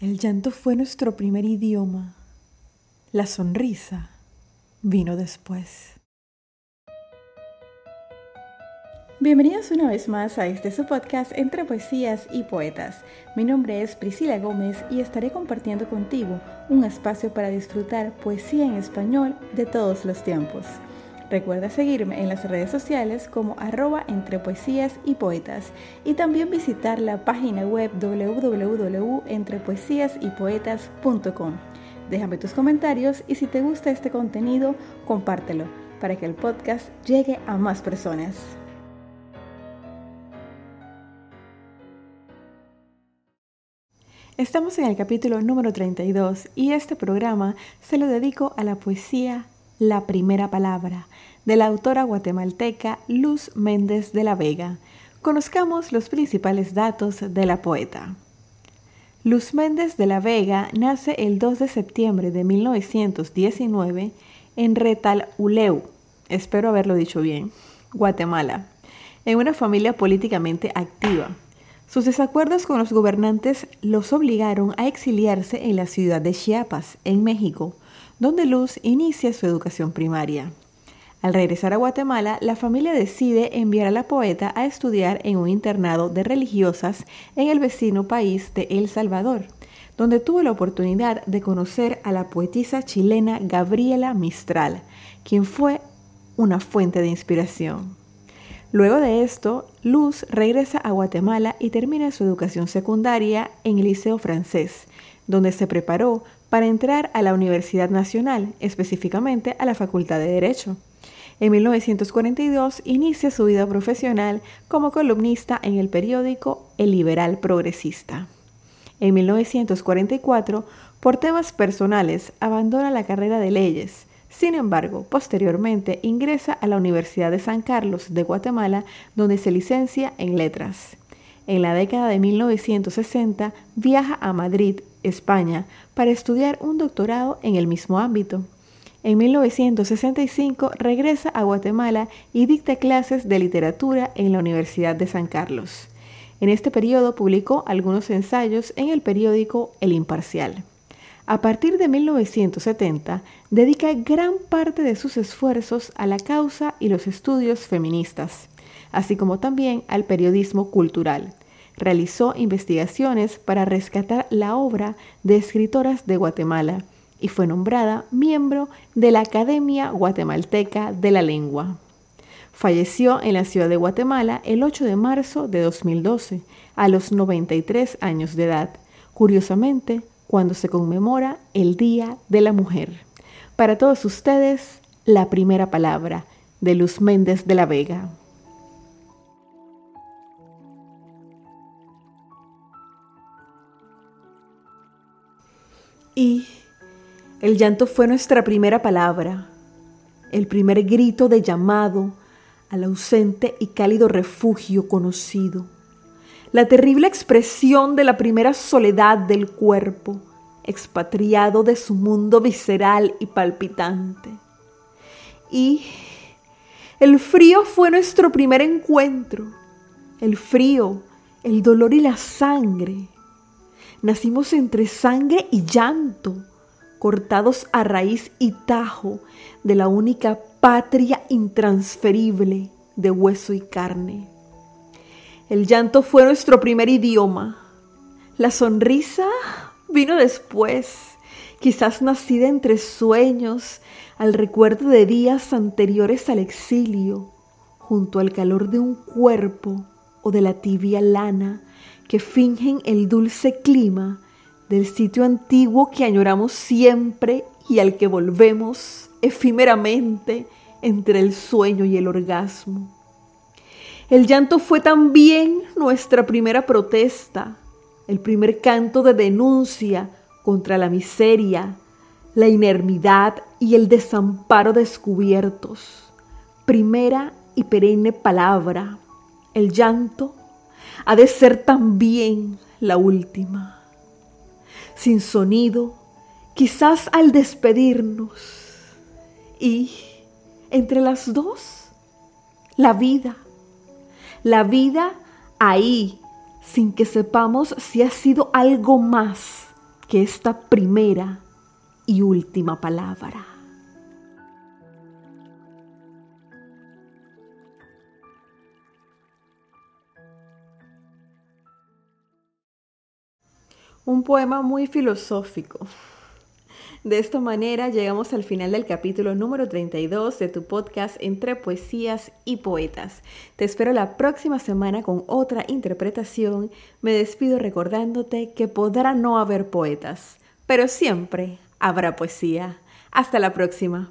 El llanto fue nuestro primer idioma. La sonrisa vino después. Bienvenidos una vez más a este su podcast entre poesías y poetas. Mi nombre es Priscila Gómez y estaré compartiendo contigo un espacio para disfrutar poesía en español de todos los tiempos. Recuerda seguirme en las redes sociales como arroba entre poesías y poetas y también visitar la página web www.entrepoesiasypoetas.com. Déjame tus comentarios y si te gusta este contenido, compártelo para que el podcast llegue a más personas. Estamos en el capítulo número 32 y este programa se lo dedico a la poesía La primera palabra de la autora guatemalteca Luz Méndez de la Vega. Conozcamos los principales datos de la poeta. Luz Méndez de la Vega nace el 2 de septiembre de 1919 en Retaluleu, espero haberlo dicho bien, Guatemala, en una familia políticamente activa. Sus desacuerdos con los gobernantes los obligaron a exiliarse en la ciudad de Chiapas, en México, donde Luz inicia su educación primaria. Al regresar a Guatemala, la familia decide enviar a la poeta a estudiar en un internado de religiosas en el vecino país de El Salvador, donde tuvo la oportunidad de conocer a la poetisa chilena Gabriela Mistral, quien fue una fuente de inspiración. Luego de esto, Luz regresa a Guatemala y termina su educación secundaria en el Liceo Francés, donde se preparó para entrar a la Universidad Nacional, específicamente a la Facultad de Derecho. En 1942 inicia su vida profesional como columnista en el periódico El Liberal Progresista. En 1944, por temas personales, abandona la carrera de leyes. Sin embargo, posteriormente ingresa a la Universidad de San Carlos de Guatemala, donde se licencia en letras. En la década de 1960 viaja a Madrid, España, para estudiar un doctorado en el mismo ámbito. En 1965 regresa a Guatemala y dicta clases de literatura en la Universidad de San Carlos. En este periodo publicó algunos ensayos en el periódico El Imparcial. A partir de 1970, dedica gran parte de sus esfuerzos a la causa y los estudios feministas, así como también al periodismo cultural. Realizó investigaciones para rescatar la obra de escritoras de Guatemala, y fue nombrada miembro de la Academia Guatemalteca de la Lengua. Falleció en la ciudad de Guatemala el 8 de marzo de 2012, a los 93 años de edad, curiosamente cuando se conmemora el Día de la Mujer. Para todos ustedes, la primera palabra de Luz Méndez de la Vega. Y el llanto fue nuestra primera palabra, el primer grito de llamado al ausente y cálido refugio conocido, la terrible expresión de la primera soledad del cuerpo, expatriado de su mundo visceral y palpitante. Y el frío fue nuestro primer encuentro, el frío, el dolor y la sangre. Nacimos entre sangre y llanto cortados a raíz y tajo de la única patria intransferible de hueso y carne. El llanto fue nuestro primer idioma. La sonrisa vino después, quizás nacida entre sueños, al recuerdo de días anteriores al exilio, junto al calor de un cuerpo o de la tibia lana que fingen el dulce clima del sitio antiguo que añoramos siempre y al que volvemos efímeramente entre el sueño y el orgasmo. El llanto fue también nuestra primera protesta, el primer canto de denuncia contra la miseria, la inermidad y el desamparo descubiertos. Primera y perenne palabra, el llanto ha de ser también la última sin sonido, quizás al despedirnos. Y entre las dos, la vida. La vida ahí, sin que sepamos si ha sido algo más que esta primera y última palabra. Un poema muy filosófico. De esta manera llegamos al final del capítulo número 32 de tu podcast Entre Poesías y Poetas. Te espero la próxima semana con otra interpretación. Me despido recordándote que podrá no haber poetas, pero siempre habrá poesía. Hasta la próxima.